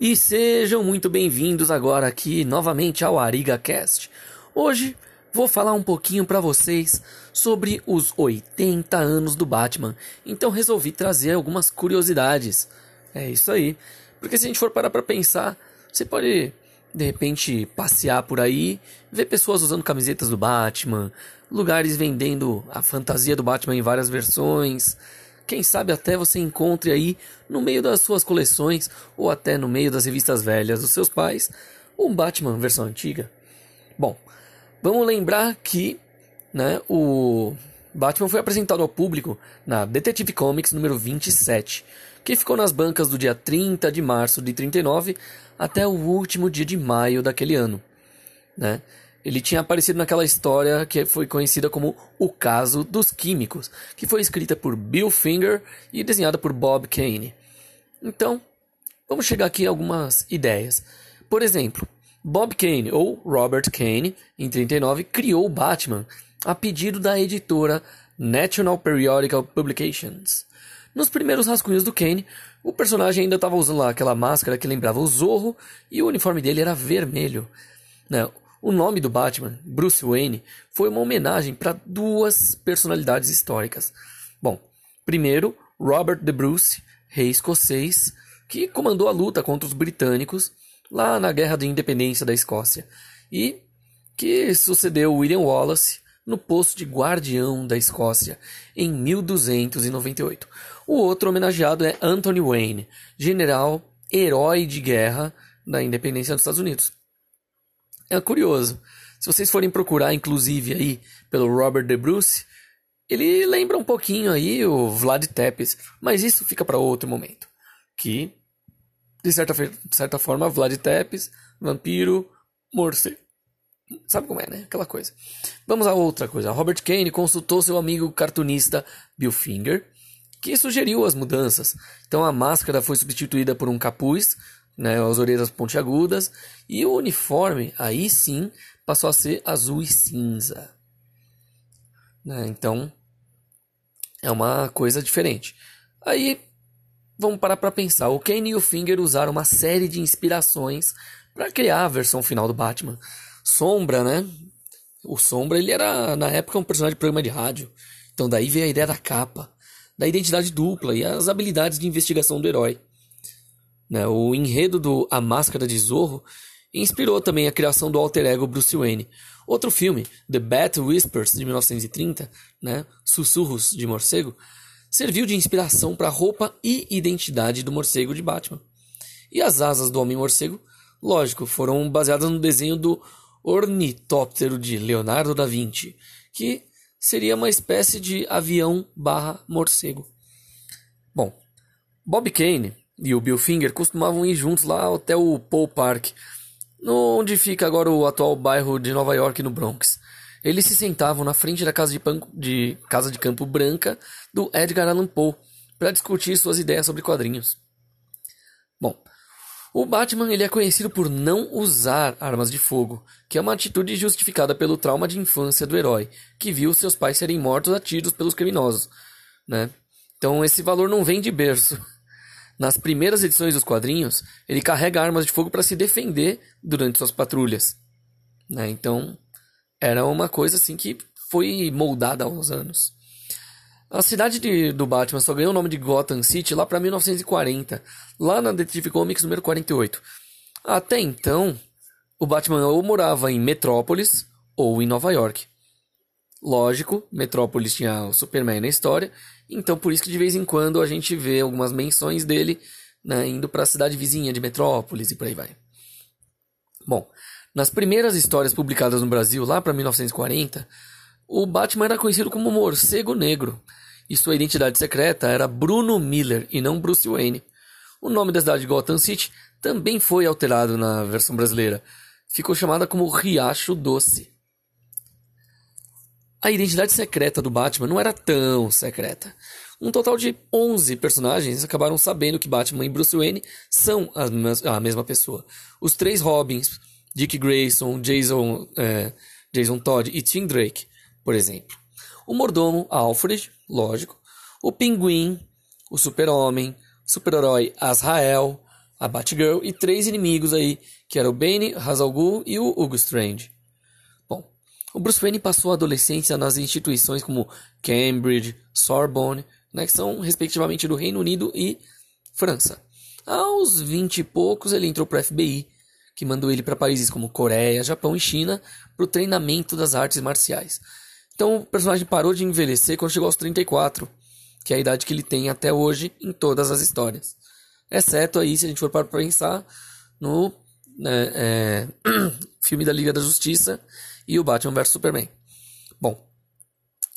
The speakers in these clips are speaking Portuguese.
E sejam muito bem-vindos agora aqui novamente ao ArigaCast. Hoje vou falar um pouquinho para vocês sobre os 80 anos do Batman. Então resolvi trazer algumas curiosidades. É isso aí. Porque se a gente for parar para pensar, você pode de repente passear por aí, ver pessoas usando camisetas do Batman, lugares vendendo a fantasia do Batman em várias versões. Quem sabe até você encontre aí no meio das suas coleções ou até no meio das revistas velhas dos seus pais um Batman versão antiga. Bom, vamos lembrar que né, o Batman foi apresentado ao público na Detective Comics número 27, que ficou nas bancas do dia 30 de março de 39 até o último dia de maio daquele ano. Né? Ele tinha aparecido naquela história que foi conhecida como O Caso dos Químicos, que foi escrita por Bill Finger e desenhada por Bob Kane. Então, vamos chegar aqui a algumas ideias. Por exemplo, Bob Kane, ou Robert Kane, em 39, criou o Batman a pedido da editora National Periodical Publications. Nos primeiros rascunhos do Kane, o personagem ainda estava usando lá aquela máscara que lembrava o Zorro e o uniforme dele era vermelho. Né? O nome do Batman, Bruce Wayne, foi uma homenagem para duas personalidades históricas. Bom, primeiro, Robert de Bruce, rei escocês, que comandou a luta contra os britânicos lá na Guerra de Independência da Escócia e que sucedeu William Wallace no posto de guardião da Escócia em 1298. O outro homenageado é Anthony Wayne, general herói de guerra da independência dos Estados Unidos. É curioso. Se vocês forem procurar, inclusive, aí pelo Robert De Bruce, ele lembra um pouquinho aí o Vlad Tepes, mas isso fica para outro momento. Que, de certa, de certa forma, Vlad Tepes, vampiro, morcego. Sabe como é, né? Aquela coisa. Vamos a outra coisa. Robert Kane consultou seu amigo cartunista Bill Finger, que sugeriu as mudanças. Então a máscara foi substituída por um capuz né, as orelhas pontiagudas, e o uniforme, aí sim, passou a ser azul e cinza. Né, então, é uma coisa diferente. Aí, vamos parar para pensar. O Kane e o Finger usaram uma série de inspirações para criar a versão final do Batman. Sombra, né? O Sombra, ele era, na época, um personagem de programa de rádio. Então, daí veio a ideia da capa, da identidade dupla e as habilidades de investigação do herói. Né? O enredo do A Máscara de Zorro inspirou também a criação do alter ego Bruce Wayne. Outro filme, The Bat Whispers, de 1930, né? Sussurros de Morcego, serviu de inspiração para a roupa e identidade do morcego de Batman. E as asas do Homem-Morcego, lógico, foram baseadas no desenho do Ornitóptero de Leonardo da Vinci, que seria uma espécie de avião barra morcego. Bom, Bob Kane e o Bill Finger costumavam ir juntos lá até o Paul Park, onde fica agora o atual bairro de Nova York, no Bronx. Eles se sentavam na frente da casa de, de, casa de campo branca do Edgar Allan Poe para discutir suas ideias sobre quadrinhos. Bom, o Batman ele é conhecido por não usar armas de fogo, que é uma atitude justificada pelo trauma de infância do herói, que viu seus pais serem mortos a tiros pelos criminosos, né? Então esse valor não vem de berço. Nas primeiras edições dos quadrinhos, ele carrega armas de fogo para se defender durante suas patrulhas. Né? Então, era uma coisa assim que foi moldada aos anos. A cidade de, do Batman só ganhou o nome de Gotham City lá para 1940, lá na Detective Comics número 48. Até então, o Batman ou morava em Metrópolis ou em Nova York. Lógico, Metrópolis tinha o Superman na história, então por isso que de vez em quando a gente vê algumas menções dele né, indo para a cidade vizinha de Metrópolis e por aí vai. Bom, nas primeiras histórias publicadas no Brasil, lá para 1940, o Batman era conhecido como Morcego Negro e sua identidade secreta era Bruno Miller e não Bruce Wayne. O nome da cidade de Gotham City também foi alterado na versão brasileira. Ficou chamada como Riacho Doce. A identidade secreta do Batman não era tão secreta. Um total de 11 personagens acabaram sabendo que Batman e Bruce Wayne são a mesma pessoa. Os três Robins, Dick Grayson, Jason, é, Jason Todd e Tim Drake, por exemplo. O mordomo Alfred, lógico. O pinguim, o super-homem, super-herói Azrael, a Batgirl e três inimigos aí, que eram o Bane, Hazal Ghul e o Hugo Strange. O Bruce Wayne passou a adolescência nas instituições como Cambridge, Sorbonne, né, que são respectivamente do Reino Unido e França. Aos vinte e poucos ele entrou para o FBI, que mandou ele para países como Coreia, Japão e China para o treinamento das artes marciais. Então o personagem parou de envelhecer quando chegou aos 34, que é a idade que ele tem até hoje em todas as histórias. Exceto aí, se a gente for para pensar, no né, é, filme da Liga da Justiça e o Batman vs Superman. Bom,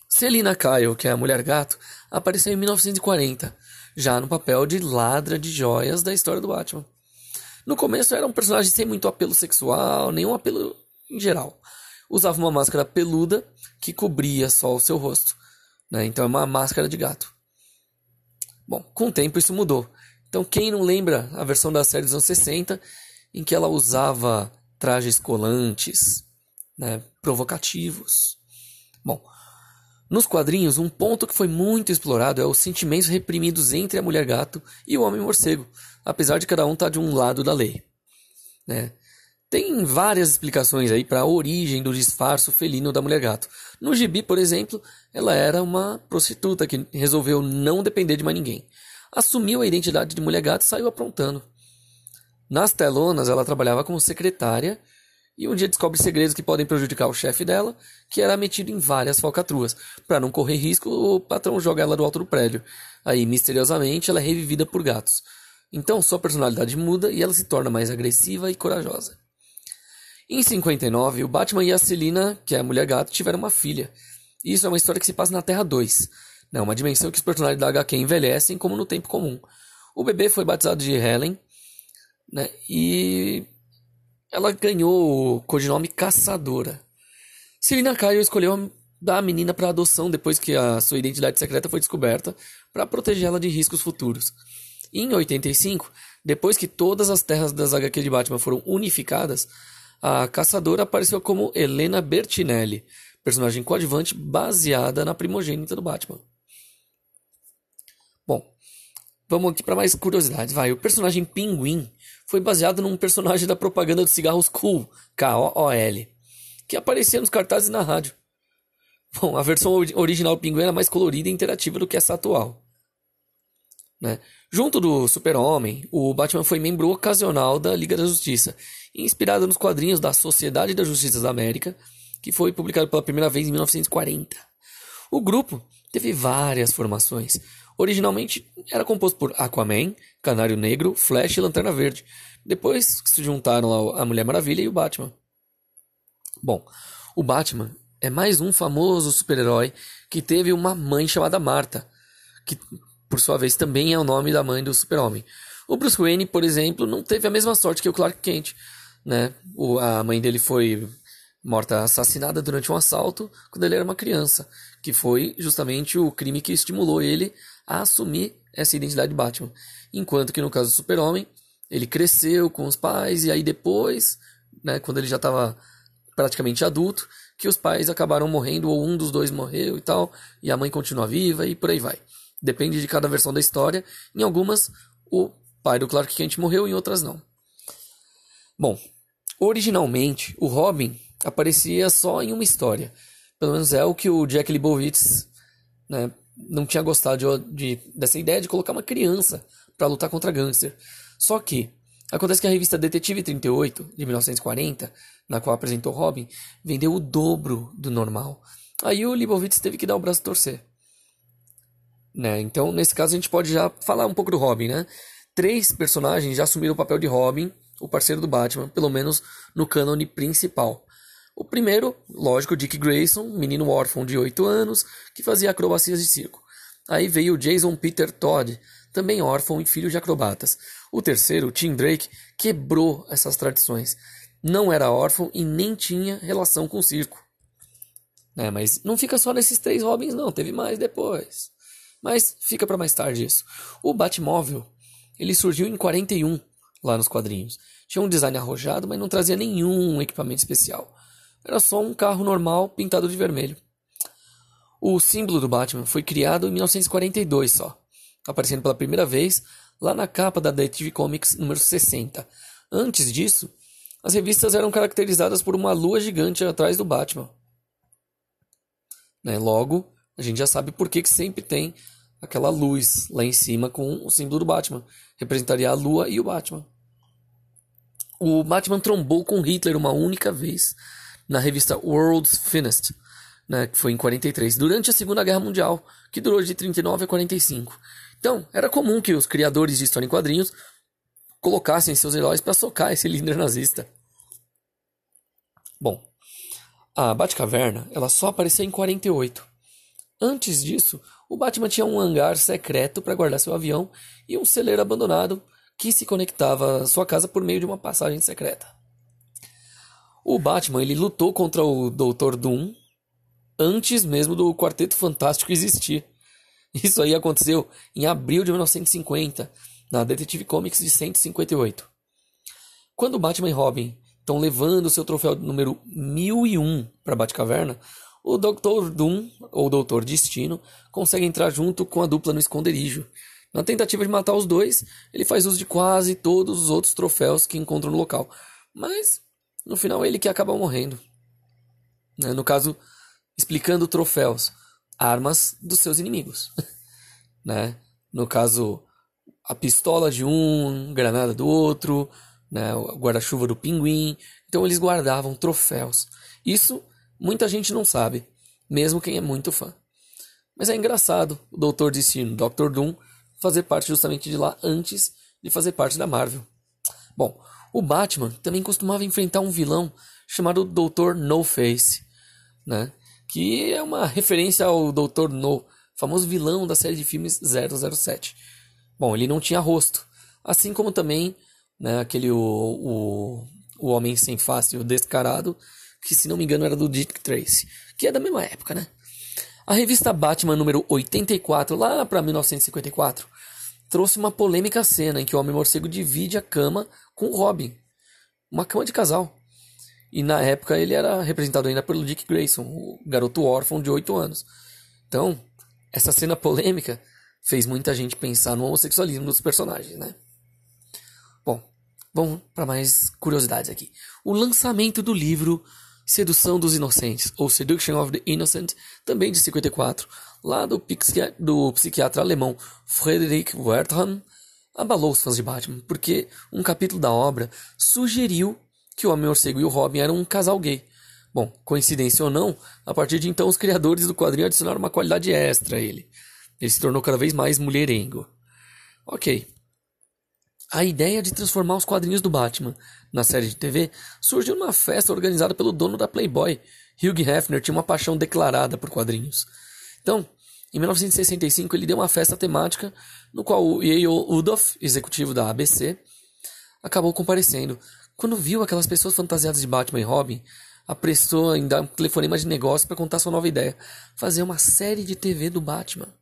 Selina Kyle, que é a Mulher Gato, apareceu em 1940, já no papel de ladra de joias da história do Batman. No começo era um personagem sem muito apelo sexual, nenhum apelo em geral. Usava uma máscara peluda que cobria só o seu rosto. Né? Então é uma máscara de gato. Bom, com o tempo isso mudou. Então quem não lembra a versão da série dos anos 60 em que ela usava trajes colantes, né, provocativos. Bom, nos quadrinhos, um ponto que foi muito explorado é os sentimentos reprimidos entre a mulher gato e o homem morcego, apesar de cada um estar tá de um lado da lei. Né? Tem várias explicações aí para a origem do disfarço felino da mulher gato. No gibi, por exemplo, ela era uma prostituta que resolveu não depender de mais ninguém. Assumiu a identidade de mulher gato e saiu aprontando. Nas telonas, ela trabalhava como secretária e um dia descobre segredos que podem prejudicar o chefe dela, que era metido em várias falcatruas. Para não correr risco, o patrão joga ela do alto do prédio. Aí, misteriosamente, ela é revivida por gatos. Então, sua personalidade muda e ela se torna mais agressiva e corajosa. Em 59, o Batman e a Selina, que é a mulher gato, tiveram uma filha. Isso é uma história que se passa na Terra 2, né? uma dimensão que os personagens da HQ envelhecem como no tempo comum. O bebê foi batizado de Helen, né? e ela ganhou o codinome Caçadora. Selina Kyle escolheu dar a menina para adoção depois que a sua identidade secreta foi descoberta, para protegê-la de riscos futuros. Em 85, depois que todas as terras das HQ de Batman foram unificadas, a caçadora apareceu como Helena Bertinelli, personagem coadjuvante baseada na primogênita do Batman. Bom, vamos aqui para mais curiosidades. Vai, o personagem Pinguim foi baseado num personagem da propaganda dos cigarros Cool, K-O-O-L, que aparecia nos cartazes na rádio. Bom, a versão original do Pinguim era mais colorida e interativa do que essa atual. Né? Junto do Super-Homem, o Batman foi membro ocasional da Liga da Justiça, inspirado nos quadrinhos da Sociedade da Justiça da América, que foi publicado pela primeira vez em 1940. O grupo teve várias formações, Originalmente era composto por Aquaman, Canário Negro, Flash e Lanterna Verde. Depois se juntaram a Mulher Maravilha e o Batman. Bom, o Batman é mais um famoso super-herói que teve uma mãe chamada Marta, que por sua vez também é o nome da mãe do super-homem. O Bruce Wayne, por exemplo, não teve a mesma sorte que o Clark Kent. Né? O, a mãe dele foi morta assassinada durante um assalto quando ele era uma criança, que foi justamente o crime que estimulou ele a assumir essa identidade de Batman. Enquanto que no caso do Super-Homem, ele cresceu com os pais e aí depois, né, quando ele já estava praticamente adulto, que os pais acabaram morrendo ou um dos dois morreu e tal, e a mãe continua viva e por aí vai. Depende de cada versão da história. Em algumas, o pai do Clark Kent morreu, em outras não. Bom, originalmente o Robin aparecia só em uma história. Pelo menos é o que o Jack Leibowitz né, não tinha gostado de, de, dessa ideia de colocar uma criança para lutar contra gangster. Só que acontece que a revista Detetive 38, de 1940, na qual apresentou Robin, vendeu o dobro do normal. Aí o Leibovitz teve que dar o braço a torcer. Né? Então, nesse caso, a gente pode já falar um pouco do Robin, né? Três personagens já assumiram o papel de Robin, o parceiro do Batman, pelo menos no cânone principal. O primeiro, lógico, Dick Grayson, menino órfão de 8 anos, que fazia acrobacias de circo. Aí veio Jason Peter Todd, também órfão e filho de acrobatas. O terceiro, Tim Drake, quebrou essas tradições. Não era órfão e nem tinha relação com o circo. É, mas não fica só nesses três Robins, não. Teve mais depois. Mas fica para mais tarde isso. O Batmóvel, ele surgiu em 41, lá nos quadrinhos. Tinha um design arrojado, mas não trazia nenhum equipamento especial. Era só um carro normal pintado de vermelho. O símbolo do Batman foi criado em 1942 só, aparecendo pela primeira vez lá na capa da Detective Comics número 60. Antes disso, as revistas eram caracterizadas por uma lua gigante atrás do Batman. Né? Logo, a gente já sabe por que, que sempre tem aquela luz lá em cima com o símbolo do Batman. Representaria a lua e o Batman. O Batman trombou com Hitler uma única vez na revista World's Finest, né, que foi em 43, durante a Segunda Guerra Mundial, que durou de 39 a 45. Então, era comum que os criadores de história em quadrinhos colocassem seus heróis para socar esse líder nazista. Bom, a Batcaverna ela só apareceu em 48. Antes disso, o Batman tinha um hangar secreto para guardar seu avião e um celeiro abandonado que se conectava à sua casa por meio de uma passagem secreta. O Batman ele lutou contra o Dr. Doom antes mesmo do Quarteto Fantástico existir. Isso aí aconteceu em abril de 1950, na Detective Comics de 158. Quando Batman e Robin estão levando seu troféu número 1001 para Batcaverna, o Dr. Doom, ou Doutor Destino, consegue entrar junto com a dupla no esconderijo. Na tentativa de matar os dois, ele faz uso de quase todos os outros troféus que encontra no local. Mas, no final, ele que acaba morrendo. Né, no caso, explicando troféus, armas dos seus inimigos. né? No caso, a pistola de um, granada do outro, né? o guarda-chuva do pinguim. Então eles guardavam troféus. Isso muita gente não sabe, mesmo quem é muito fã. Mas é engraçado o Doutor Destino, Dr. Doom, fazer parte justamente de lá antes de fazer parte da Marvel. Bom, o Batman também costumava enfrentar um vilão chamado Dr. No Face, né? Que é uma referência ao Dr. No, famoso vilão da série de filmes 007. Bom, ele não tinha rosto, assim como também né, aquele o, o, o Homem Sem Face, o Descarado, que se não me engano era do Dick Tracy, que é da mesma época, né? A revista Batman número 84, lá para 1954, trouxe uma polêmica cena em que o Homem-Morcego divide a cama com o Robin, uma cama de casal. E na época ele era representado ainda pelo Dick Grayson, o garoto órfão de 8 anos. Então, essa cena polêmica fez muita gente pensar no homossexualismo dos personagens, né? Bom, vamos para mais curiosidades aqui. O lançamento do livro Sedução dos Inocentes, ou Seduction of the Innocent, também de 54, lá do, psiquiatra, do psiquiatra alemão Friedrich Wertham, abalou os fãs de Batman, porque um capítulo da obra sugeriu que o Homem-Morcego e o Robin eram um casal gay. Bom, coincidência ou não, a partir de então os criadores do quadrinho adicionaram uma qualidade extra a ele. Ele se tornou cada vez mais mulherengo. Ok. A ideia de transformar os quadrinhos do Batman na série de TV surgiu numa festa organizada pelo dono da Playboy. Hugh Hefner tinha uma paixão declarada por quadrinhos. Então, em 1965, ele deu uma festa temática no qual o Yale Udoff, executivo da ABC, acabou comparecendo. Quando viu aquelas pessoas fantasiadas de Batman e Robin, apressou em dar um telefonema de negócio para contar sua nova ideia: fazer uma série de TV do Batman.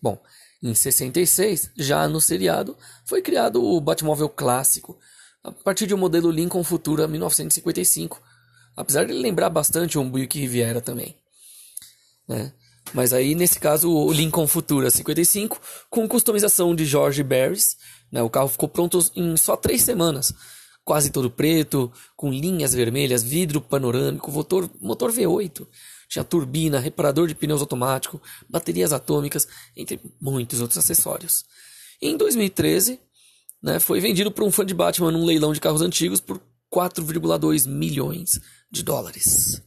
Bom, em 66, já no seriado, foi criado o Batmóvel clássico, a partir de um modelo Lincoln Futura 1955, apesar de ele lembrar bastante um Buick Riviera também. Né? Mas aí, nesse caso, o Lincoln Futura 55, com customização de George Barris, né? o carro ficou pronto em só três semanas, quase todo preto, com linhas vermelhas, vidro panorâmico, motor, motor V8, tinha turbina, reparador de pneus automático, baterias atômicas, entre muitos outros acessórios. Em 2013, né, foi vendido por um fã de Batman num leilão de carros antigos por 4,2 milhões de dólares.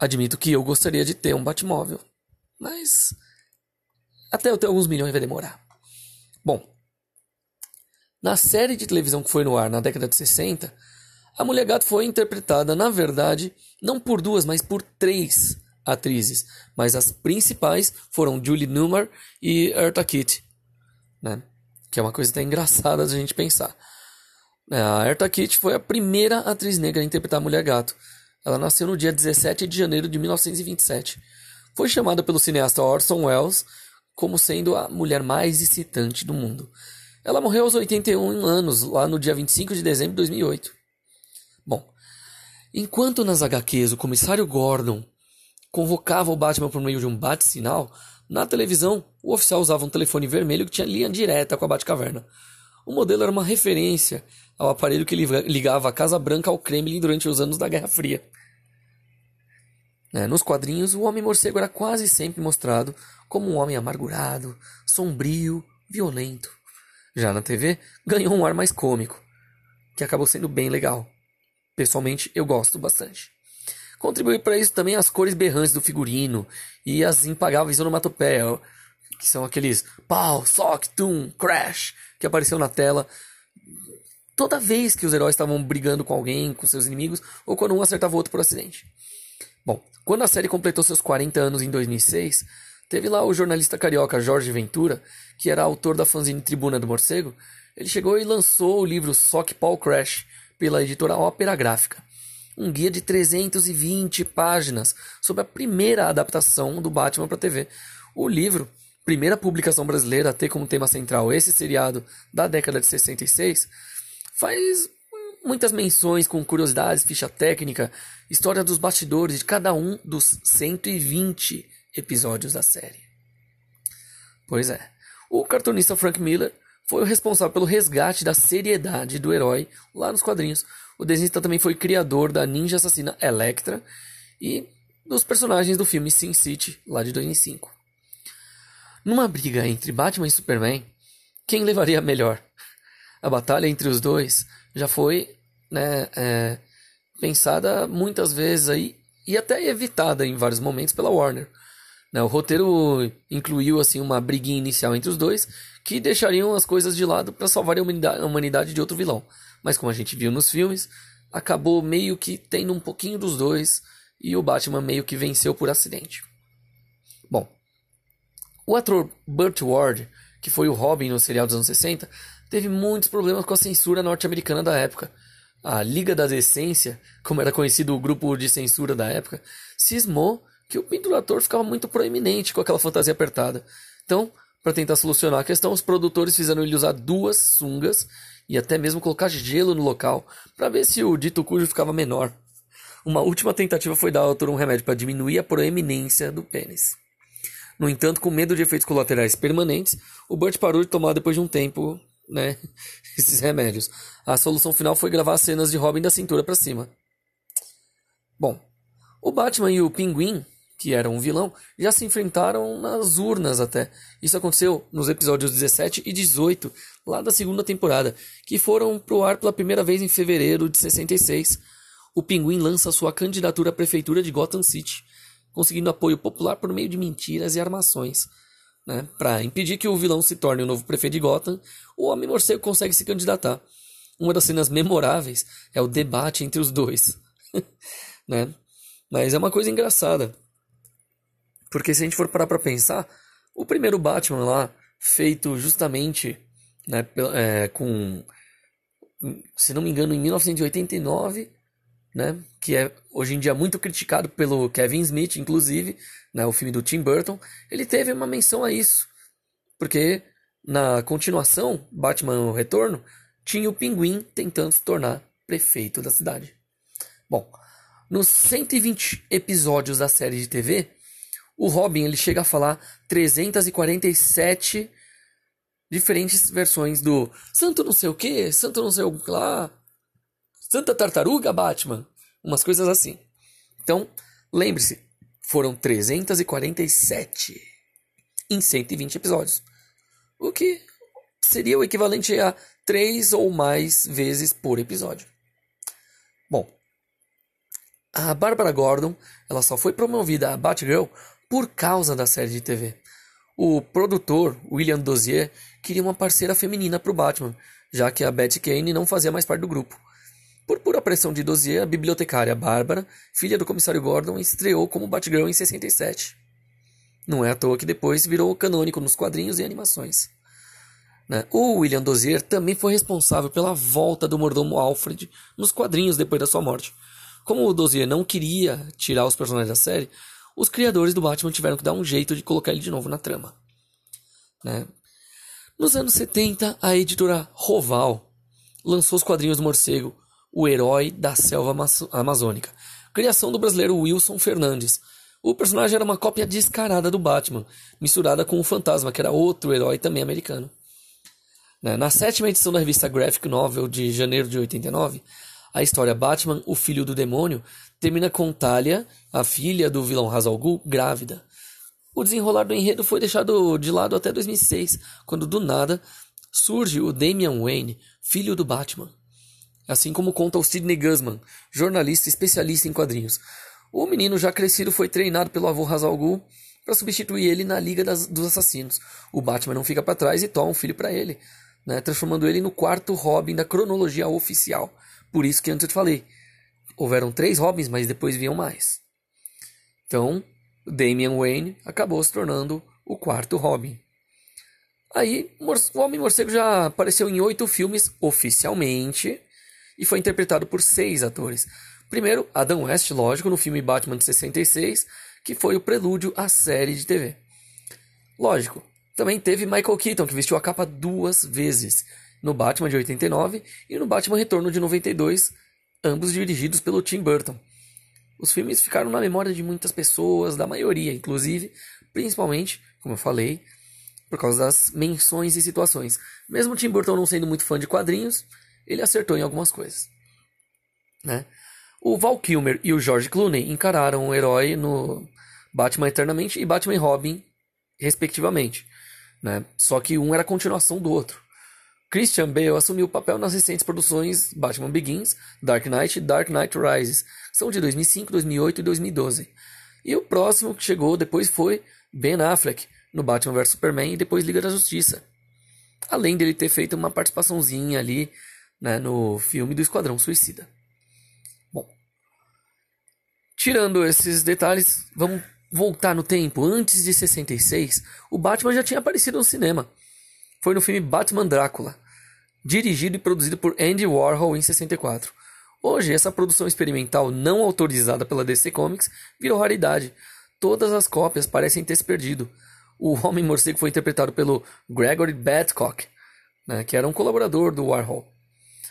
Admito que eu gostaria de ter um Batmóvel, mas até eu ter alguns milhões vai demorar. Bom, na série de televisão que foi no ar na década de 60, a Mulher Gato foi interpretada, na verdade, não por duas, mas por três atrizes. Mas as principais foram Julie Newmar e Eartha Kitt, né? Que é uma coisa até engraçada da gente pensar. É, a Eartha Kitt foi a primeira atriz negra a interpretar a Mulher Gato. Ela nasceu no dia 17 de janeiro de 1927. Foi chamada pelo cineasta Orson Welles como sendo a mulher mais excitante do mundo. Ela morreu aos 81 anos, lá no dia 25 de dezembro de 2008. Bom, enquanto nas HQs o comissário Gordon convocava o Batman por meio de um bate-sinal, Na televisão, o oficial usava um telefone vermelho que tinha linha direta com a Batcaverna. O modelo era uma referência ao aparelho que ligava a Casa Branca ao Kremlin durante os anos da Guerra Fria. É, nos quadrinhos, o Homem-Morcego era quase sempre mostrado como um homem amargurado, sombrio, violento. Já na TV, ganhou um ar mais cômico, que acabou sendo bem legal. Pessoalmente, eu gosto bastante. Contribui para isso também as cores berrantes do figurino e as impagáveis onomatopeia, que são aqueles pau, sock, tum, crash, que apareceu na tela toda vez que os heróis estavam brigando com alguém, com seus inimigos, ou quando um acertava o outro por acidente. Bom, quando a série completou seus 40 anos em 2006, teve lá o jornalista carioca Jorge Ventura, que era autor da fanzine Tribuna do Morcego, ele chegou e lançou o livro Sock Paul Crash pela editora Ópera Gráfica um guia de 320 páginas sobre a primeira adaptação do Batman para TV. O livro, primeira publicação brasileira a ter como tema central esse seriado da década de 66, faz muitas menções com curiosidades, ficha técnica, história dos bastidores de cada um dos 120 episódios da série. Pois é, o cartunista Frank Miller foi o responsável pelo resgate da seriedade do herói lá nos quadrinhos, o desenhista também foi criador da ninja assassina Electra e dos personagens do filme Sin City, lá de 2005. Numa briga entre Batman e Superman, quem levaria melhor? A batalha entre os dois já foi né, é, pensada muitas vezes aí e até evitada em vários momentos pela Warner. Né, o roteiro incluiu assim uma briguinha inicial entre os dois que deixariam as coisas de lado para salvar a humanidade de outro vilão mas como a gente viu nos filmes, acabou meio que tendo um pouquinho dos dois e o Batman meio que venceu por acidente. Bom, o ator Burt Ward, que foi o Robin no serial dos anos 60, teve muitos problemas com a censura norte-americana da época. A Liga da Decência, como era conhecido o grupo de censura da época, cismou que o pinto ficava muito proeminente com aquela fantasia apertada. Então, para tentar solucionar a questão, os produtores fizeram ele usar duas sungas e até mesmo colocar gelo no local para ver se o dito cujo ficava menor. Uma última tentativa foi dar ao autor um remédio para diminuir a proeminência do pênis. No entanto, com medo de efeitos colaterais permanentes, o Burt parou de tomar depois de um tempo, né, esses remédios. A solução final foi gravar as cenas de Robin da cintura para cima. Bom, o Batman e o Pinguim que era um vilão, já se enfrentaram nas urnas até. Isso aconteceu nos episódios 17 e 18, lá da segunda temporada, que foram pro ar pela primeira vez em fevereiro de 66. O Pinguim lança sua candidatura à prefeitura de Gotham City, conseguindo apoio popular por meio de mentiras e armações. Né? Para impedir que o vilão se torne o novo prefeito de Gotham, o Homem-Morcego consegue se candidatar. Uma das cenas memoráveis é o debate entre os dois. né? Mas é uma coisa engraçada. Porque se a gente for parar para pensar, o primeiro Batman lá, feito justamente né, é, com, se não me engano, em 1989, né, que é hoje em dia muito criticado pelo Kevin Smith, inclusive, né, o filme do Tim Burton, ele teve uma menção a isso. Porque na continuação, Batman o Retorno, tinha o Pinguim tentando se tornar prefeito da cidade. Bom, nos 120 episódios da série de TV, o Robin ele chega a falar 347 diferentes versões do Santo não sei o que, Santo não sei o que lá, Santa Tartaruga Batman, umas coisas assim. Então, lembre-se, foram 347 em 120 episódios. O que seria o equivalente a 3 ou mais vezes por episódio. Bom, a Barbara Gordon ela só foi promovida a Batgirl por causa da série de TV. O produtor, William Dozier, queria uma parceira feminina para o Batman, já que a Betty Kane não fazia mais parte do grupo. Por pura pressão de Dozier, a bibliotecária Bárbara, filha do comissário Gordon, estreou como Batgirl em 67. Não é à toa que depois virou canônico nos quadrinhos e animações. Né? O William Dozier também foi responsável pela volta do mordomo Alfred nos quadrinhos depois da sua morte. Como o Dozier não queria tirar os personagens da série, os criadores do Batman tiveram que dar um jeito de colocar ele de novo na trama. Né? Nos anos 70, a editora Roval lançou os quadrinhos do morcego, o herói da selva amazônica, criação do brasileiro Wilson Fernandes, O personagem era uma cópia descarada do Batman, misturada com o Fantasma, que era outro herói também americano. Né, na sétima edição da revista Graphic Novel de janeiro de 89, a história Batman, o Filho do Demônio, termina com Talia, a filha do vilão Ra's al Ghul, grávida. O desenrolar do enredo foi deixado de lado até 2006, quando do nada surge o Damian Wayne, filho do Batman. Assim como conta o Sidney Guzman, jornalista especialista em quadrinhos. O menino já crescido foi treinado pelo avô Ra's al Ghul para substituir ele na Liga das, dos Assassinos. O Batman não fica para trás e toma um filho para ele, né, transformando ele no quarto Robin da cronologia oficial. Por isso que antes eu te falei, houveram três Robins, mas depois vinham mais. Então, Damian Wayne acabou se tornando o quarto Robin. Aí, o Homem-Morcego já apareceu em oito filmes oficialmente e foi interpretado por seis atores. Primeiro, Adam West, lógico, no filme Batman de 66, que foi o prelúdio à série de TV. Lógico, também teve Michael Keaton, que vestiu a capa duas vezes, no Batman de 89 e no Batman Retorno de 92, ambos dirigidos pelo Tim Burton. Os filmes ficaram na memória de muitas pessoas, da maioria, inclusive, principalmente, como eu falei, por causa das menções e situações. Mesmo Tim Burton não sendo muito fã de quadrinhos, ele acertou em algumas coisas. Né? O Val Kilmer e o George Clooney encararam o herói no Batman Eternamente e Batman Robin, respectivamente. Né? Só que um era a continuação do outro. Christian Bale assumiu o papel nas recentes produções Batman Begins, Dark Knight e Dark Knight Rises, são de 2005, 2008 e 2012. E o próximo que chegou depois foi Ben Affleck, no Batman vs Superman e depois Liga da Justiça. Além dele ter feito uma participaçãozinha ali né, no filme do Esquadrão Suicida. Bom, tirando esses detalhes, vamos voltar no tempo. Antes de 66, o Batman já tinha aparecido no cinema foi no filme Batman Drácula, dirigido e produzido por Andy Warhol em 64. Hoje, essa produção experimental não autorizada pela DC Comics virou raridade. Todas as cópias parecem ter se perdido. O Homem-Morcego foi interpretado pelo Gregory Badcock, né, que era um colaborador do Warhol.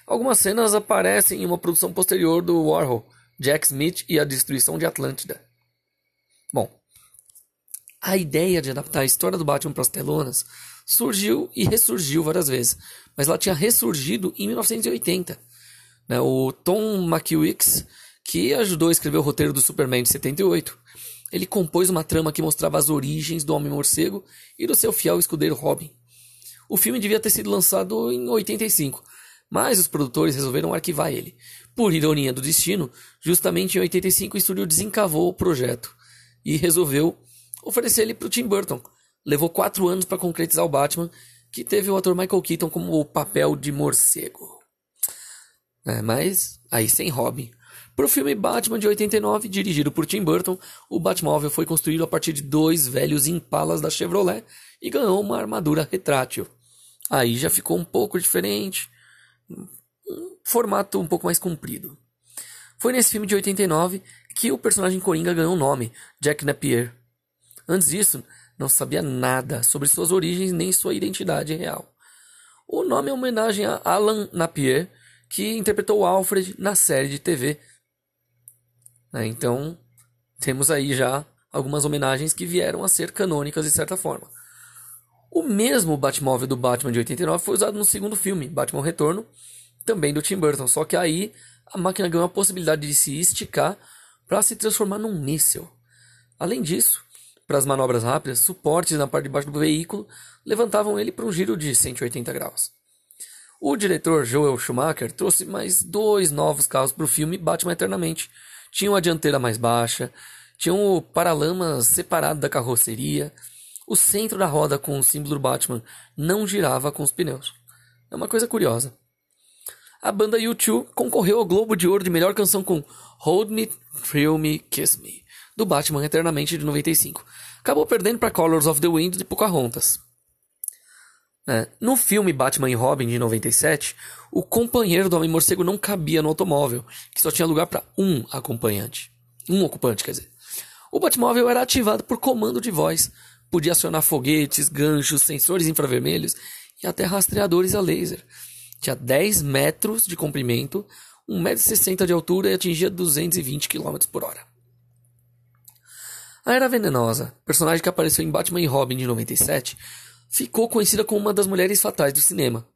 Algumas cenas aparecem em uma produção posterior do Warhol, Jack Smith e a Destruição de Atlântida. Bom, a ideia de adaptar a história do Batman para as telonas surgiu e ressurgiu várias vezes, mas ela tinha ressurgido em 1980. Né? O Tom McWicks, que ajudou a escrever o roteiro do Superman de 78, ele compôs uma trama que mostrava as origens do Homem-Morcego e do seu fiel escudeiro Robin. O filme devia ter sido lançado em 85, mas os produtores resolveram arquivar ele. Por ironia do destino, justamente em 85 o estúdio desencavou o projeto e resolveu oferecer ele para o Tim Burton, levou quatro anos para concretizar o Batman, que teve o ator Michael Keaton como o papel de morcego. É, mas aí sem Robin. Para o filme Batman de 89, dirigido por Tim Burton, o Batmóvel foi construído a partir de dois velhos Impalas da Chevrolet e ganhou uma armadura retrátil. Aí já ficou um pouco diferente, um formato um pouco mais comprido. Foi nesse filme de 89 que o personagem Coringa ganhou o nome, Jack Napier. Antes disso, não sabia nada sobre suas origens nem sua identidade real. O nome é uma homenagem a Alan Napier, que interpretou Alfred na série de TV. Né, então, temos aí já algumas homenagens que vieram a ser canônicas de certa forma. O mesmo Batmóvel do Batman de 89 foi usado no segundo filme, Batman Retorno, também do Tim Burton, só que aí a máquina ganhou a possibilidade de se esticar para se transformar num míssil. Além disso, para as manobras rápidas, suportes na parte de baixo do veículo levantavam ele para um giro de 180 graus. O diretor Joel Schumacher trouxe mais dois novos carros para o filme Batman Eternamente. Tinham a dianteira mais baixa, tinham o paralamas separado da carroceria, o centro da roda com o símbolo do Batman não girava com os pneus. É uma coisa curiosa. A banda U2 concorreu ao Globo de Ouro de melhor canção com Hold Me, Thrill Me, Kiss Me do Batman Eternamente de 95. Acabou perdendo para Colors of the Wind de Pocahontas. É, no filme Batman e Robin de 97, o companheiro do Homem-Morcego não cabia no automóvel, que só tinha lugar para um acompanhante. Um ocupante, quer dizer. O Batmóvel era ativado por comando de voz. Podia acionar foguetes, ganchos, sensores infravermelhos e até rastreadores a laser. Tinha 10 metros de comprimento, 1,60m de altura e atingia 220 km por hora. A Era Venenosa, personagem que apareceu em Batman e Robin de 97, ficou conhecida como uma das mulheres fatais do cinema.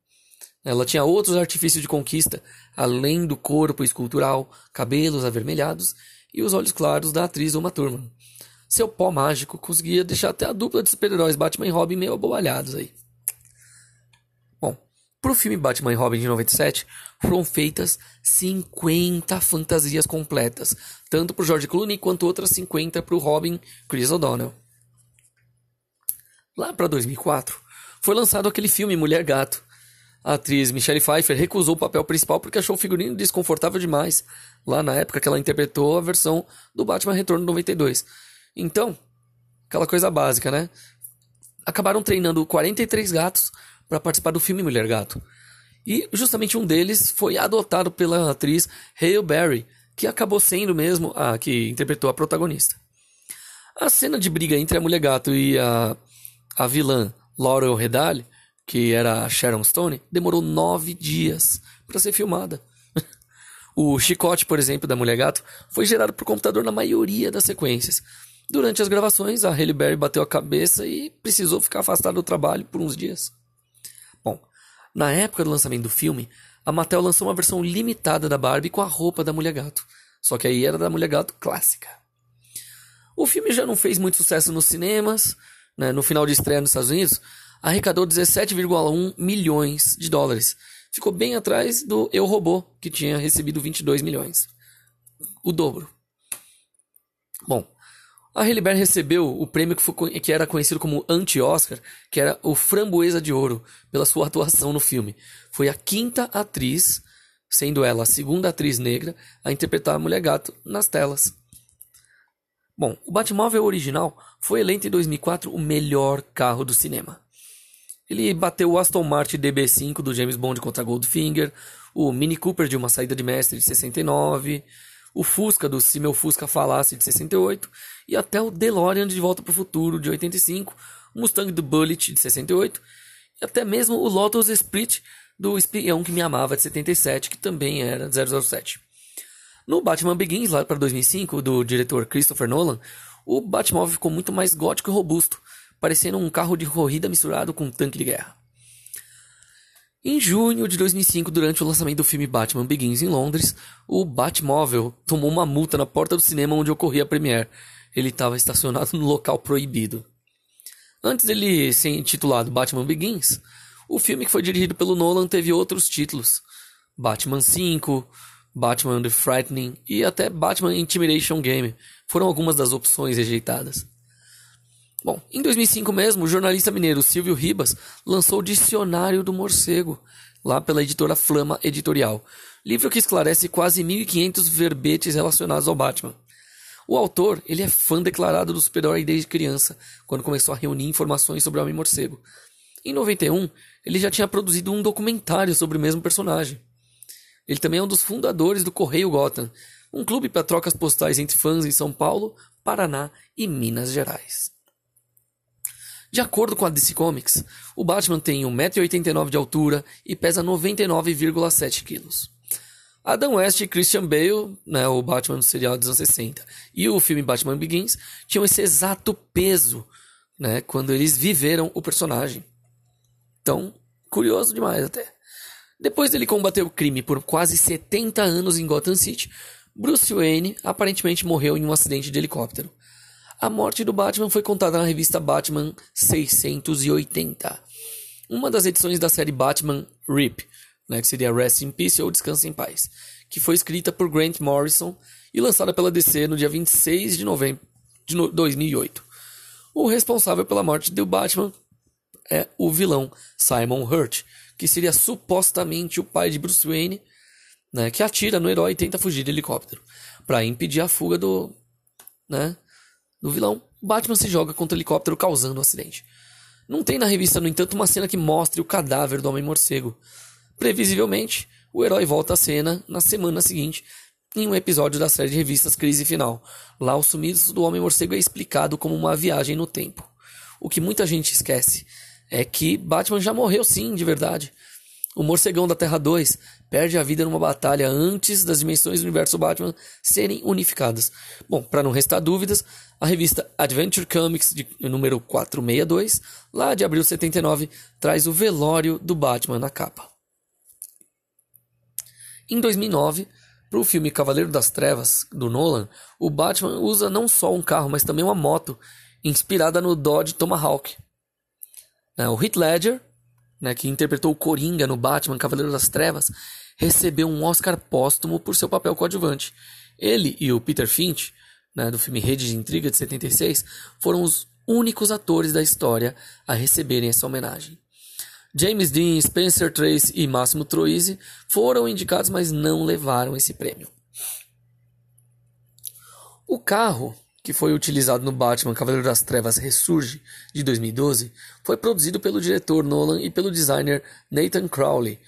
Ela tinha outros artifícios de conquista, além do corpo escultural, cabelos avermelhados e os olhos claros da atriz Uma Thurman. Seu pó mágico conseguia deixar até a dupla de super-heróis Batman e Robin meio abobalhados aí. Bom, pro filme Batman e Robin de 97, foram feitas 50 fantasias completas, tanto pro George Clooney quanto outras 50 pro Robin Chris O'Donnell. Lá para 2004, foi lançado aquele filme Mulher Gato, a atriz Michelle Pfeiffer recusou o papel principal porque achou o figurino desconfortável demais, lá na época que ela interpretou a versão do Batman Retorno 92. Então, aquela coisa básica, né? Acabaram treinando 43 gatos para participar do filme Mulher Gato. E justamente um deles foi adotado pela atriz Hale Berry, que acabou sendo mesmo a que interpretou a protagonista. A cena de briga entre a Mulher Gato e a, a vilã Laurel Redale que era Sharon Stone, demorou nove dias para ser filmada. o chicote, por exemplo, da Mulher Gato foi gerado por computador na maioria das sequências. Durante as gravações, a Halle Berry bateu a cabeça e precisou ficar afastada do trabalho por uns dias. Bom, na época do lançamento do filme, a Mattel lançou uma versão limitada da Barbie com a roupa da Mulher Gato. Só que aí era da Mulher Gato clássica. O filme já não fez muito sucesso nos cinemas, né? no final de estreia nos Estados Unidos, arrecadou 17,1 milhões de dólares. Ficou bem atrás do Eu Robô, que tinha recebido 22 milhões. O dobro. Bom, a Halle Berry recebeu o prêmio que, foi, que era conhecido como anti-Oscar, que era o Framboesa de Ouro, pela sua atuação no filme. Foi a quinta atriz, sendo ela a segunda atriz negra, a interpretar a Mulher Gato nas telas. Bom, o Batmóvel original foi eleito em 2004 o melhor carro do cinema. Ele bateu o Aston Martin DB5 do James Bond contra Goldfinger, o Mini Cooper de Uma Saída de Mestre de 69, o Fusca do Se Meu Fusca Falasse de 68 e até o DeLorean de Volta para o Futuro de 85, o Mustang do Bullet de 68 e até mesmo o Lotus Esprit do Espião que Me Amava de 77, que também era 007. No Batman Begins, lá para 2005, do diretor Christopher Nolan, o Batmóvel ficou muito mais gótico e robusto, parecendo um carro de corrida misturado com um tanque de guerra. Em junho de 2005, durante o lançamento do filme Batman Begins em Londres, o Batmóvel tomou uma multa na porta do cinema onde ocorria a premiere. Ele estava estacionado no local proibido. Antes dele ser intitulado Batman Begins, o filme que foi dirigido pelo Nolan teve outros títulos: Batman 5, Batman The Frightening e até Batman Intimidation Game foram algumas das opções rejeitadas. Bom, em 2005 mesmo, o jornalista mineiro Silvio Ribas lançou o Dicionário do Morcego, lá pela editora Flama Editorial, livro que esclarece quase 1500 verbetes relacionados ao Batman. O autor, ele é fã declarado do super-herói desde criança, quando começou a reunir informações sobre o Homem-Morcego. Em 91, ele já tinha produzido um documentário sobre o mesmo personagem. Ele também é um dos fundadores do Correio Gotham, um clube para trocas postais entre fãs em São Paulo, Paraná e Minas Gerais. De acordo com a DC Comics, o Batman tem 1,89m de altura e pesa 99,7 kg. Adam West e Christian Bale, né, o Batman do serial dos anos 60, e o filme Batman Begins tinham esse exato peso né, quando eles viveram o personagem. Então, curioso demais até. Depois dele combater o crime por quase 70 anos em Gotham City, Bruce Wayne aparentemente morreu em um acidente de helicóptero. A morte do Batman foi contada na revista Batman 680, uma das edições da série Batman RIP, né, que seria Rest in Peace ou Descanse em Paz, que foi escrita por Grant Morrison e lançada pela DC no dia 26 de novembro de 2008. O responsável pela morte do Batman é o vilão Simon Hurt, que seria supostamente o pai de Bruce Wayne, né, que atira no herói e tenta fugir de helicóptero para impedir a fuga do, né, do vilão, Batman se joga contra o helicóptero causando o um acidente. Não tem na revista, no entanto, uma cena que mostre o cadáver do Homem-Morcego. Previsivelmente, o herói volta à cena na semana seguinte, em um episódio da série de revistas Crise Final. Lá, o sumiço do Homem-Morcego é explicado como uma viagem no tempo. O que muita gente esquece é que Batman já morreu sim, de verdade. O morcegão da Terra 2 perde a vida numa batalha antes das dimensões do universo Batman serem unificadas. Bom, para não restar dúvidas, a revista Adventure Comics, de número 462, lá de abril de 79, traz o velório do Batman na capa. Em 2009, para o filme Cavaleiro das Trevas, do Nolan, o Batman usa não só um carro, mas também uma moto, inspirada no Dodge Tomahawk. É, o Heath Ledger, né, que interpretou o Coringa no Batman Cavaleiro das Trevas, recebeu um Oscar póstumo por seu papel coadjuvante. Ele e o Peter Finch, né, do filme Rede de Intriga de 76, foram os únicos atores da história a receberem essa homenagem. James Dean, Spencer Tracy e Máximo Troisi foram indicados, mas não levaram esse prêmio. O carro que foi utilizado no Batman Cavaleiro das Trevas Ressurge de 2012, foi produzido pelo diretor Nolan e pelo designer Nathan Crowley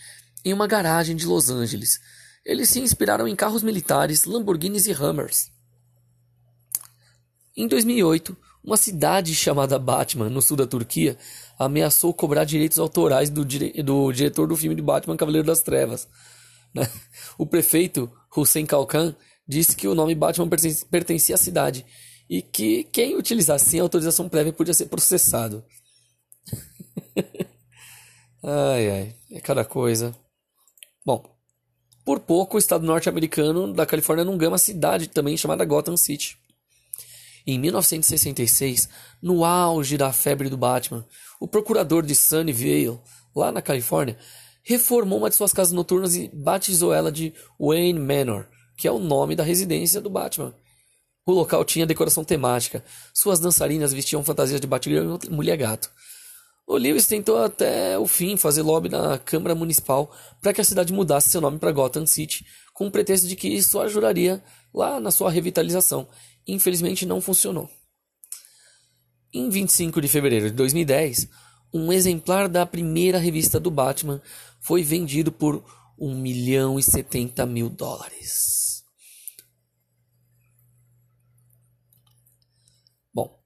em uma garagem de Los Angeles. Eles se inspiraram em carros militares, Lamborghinis e Hummers. Em 2008, uma cidade chamada Batman, no sul da Turquia, ameaçou cobrar direitos autorais do, dire do diretor do filme de Batman Cavaleiro das Trevas. Né? O prefeito Hussein Kalkan disse que o nome Batman pertencia à cidade e que quem utilizasse sem autorização prévia podia ser processado. ai, ai, é cada coisa. Bom, por pouco o estado norte-americano da Califórnia não ganha uma cidade também chamada Gotham City. Em 1966, no auge da febre do Batman, o procurador de Sunnyvale, lá na Califórnia, reformou uma de suas casas noturnas e batizou ela de Wayne Manor, que é o nome da residência do Batman. O local tinha decoração temática. Suas dançarinas vestiam fantasias de Batgirl e mulher-gato. O Lewis tentou até o fim fazer lobby na Câmara Municipal para que a cidade mudasse seu nome para Gotham City, com o pretexto de que isso ajudaria lá na sua revitalização. Infelizmente não funcionou. Em 25 de fevereiro de 2010, um exemplar da primeira revista do Batman foi vendido por 1 milhão e 70 mil dólares. Bom,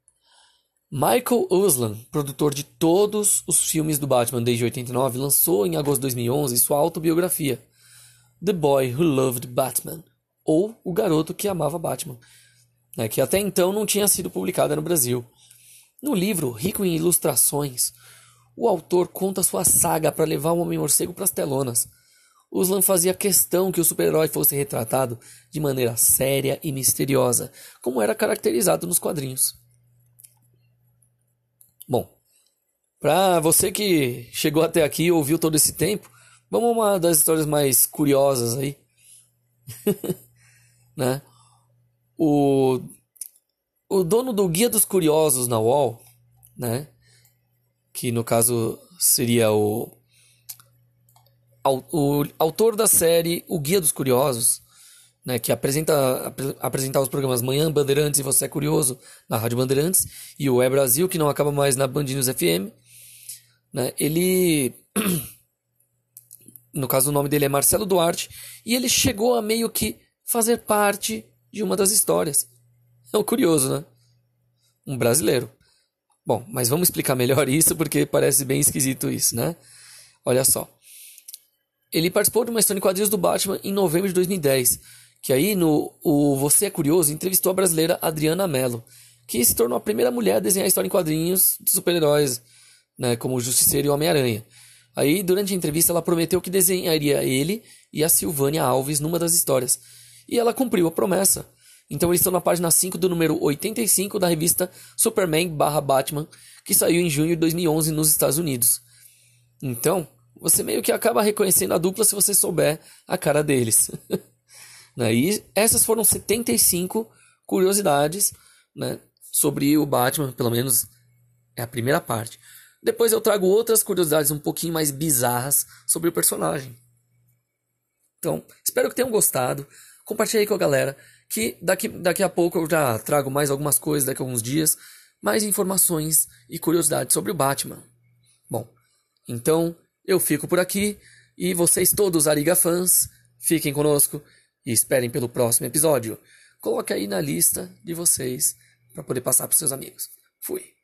Michael Uslan, produtor de todos os filmes do Batman desde 89, lançou em agosto de 2011 sua autobiografia, The Boy Who Loved Batman, ou O Garoto que Amava Batman, né, que até então não tinha sido publicada no Brasil. No livro, rico em ilustrações, o autor conta sua saga para levar o Homem-Morcego para as telonas Uslan fazia questão que o super-herói fosse retratado de maneira séria e misteriosa, como era caracterizado nos quadrinhos. Bom, para você que chegou até aqui e ouviu todo esse tempo, vamos a uma das histórias mais curiosas aí. né? O, o dono do Guia dos Curiosos na UOL, né? que no caso seria o o autor da série O Guia dos Curiosos, né, que apresenta ap apresentar os programas Manhã Bandeirantes e Você é Curioso na Rádio Bandeirantes e o É Brasil, que não acaba mais na Band News FM, né, ele no caso o nome dele é Marcelo Duarte e ele chegou a meio que fazer parte de uma das histórias. É um curioso, né? Um brasileiro. Bom, mas vamos explicar melhor isso porque parece bem esquisito isso, né? Olha só. Ele participou de uma história em quadrinhos do Batman em novembro de 2010, que aí no o Você é Curioso entrevistou a brasileira Adriana Mello, que se tornou a primeira mulher a desenhar história em quadrinhos de super-heróis, né, como o Justiceiro e o Homem-Aranha. Aí, durante a entrevista, ela prometeu que desenharia ele e a Silvânia Alves numa das histórias. E ela cumpriu a promessa. Então eles estão na página 5 do número 85 da revista Superman Batman, que saiu em junho de 2011 nos Estados Unidos. Então, você meio que acaba reconhecendo a dupla se você souber a cara deles. né? E essas foram 75 curiosidades né, sobre o Batman, pelo menos é a primeira parte. Depois eu trago outras curiosidades um pouquinho mais bizarras sobre o personagem. Então, espero que tenham gostado. Compartilhe aí com a galera. Que daqui, daqui a pouco eu já trago mais algumas coisas, daqui a alguns dias, mais informações e curiosidades sobre o Batman. Bom, então eu fico por aqui e vocês todos Ariga fãs, fiquem conosco e esperem pelo próximo episódio. Coloque aí na lista de vocês para poder passar para seus amigos. Fui.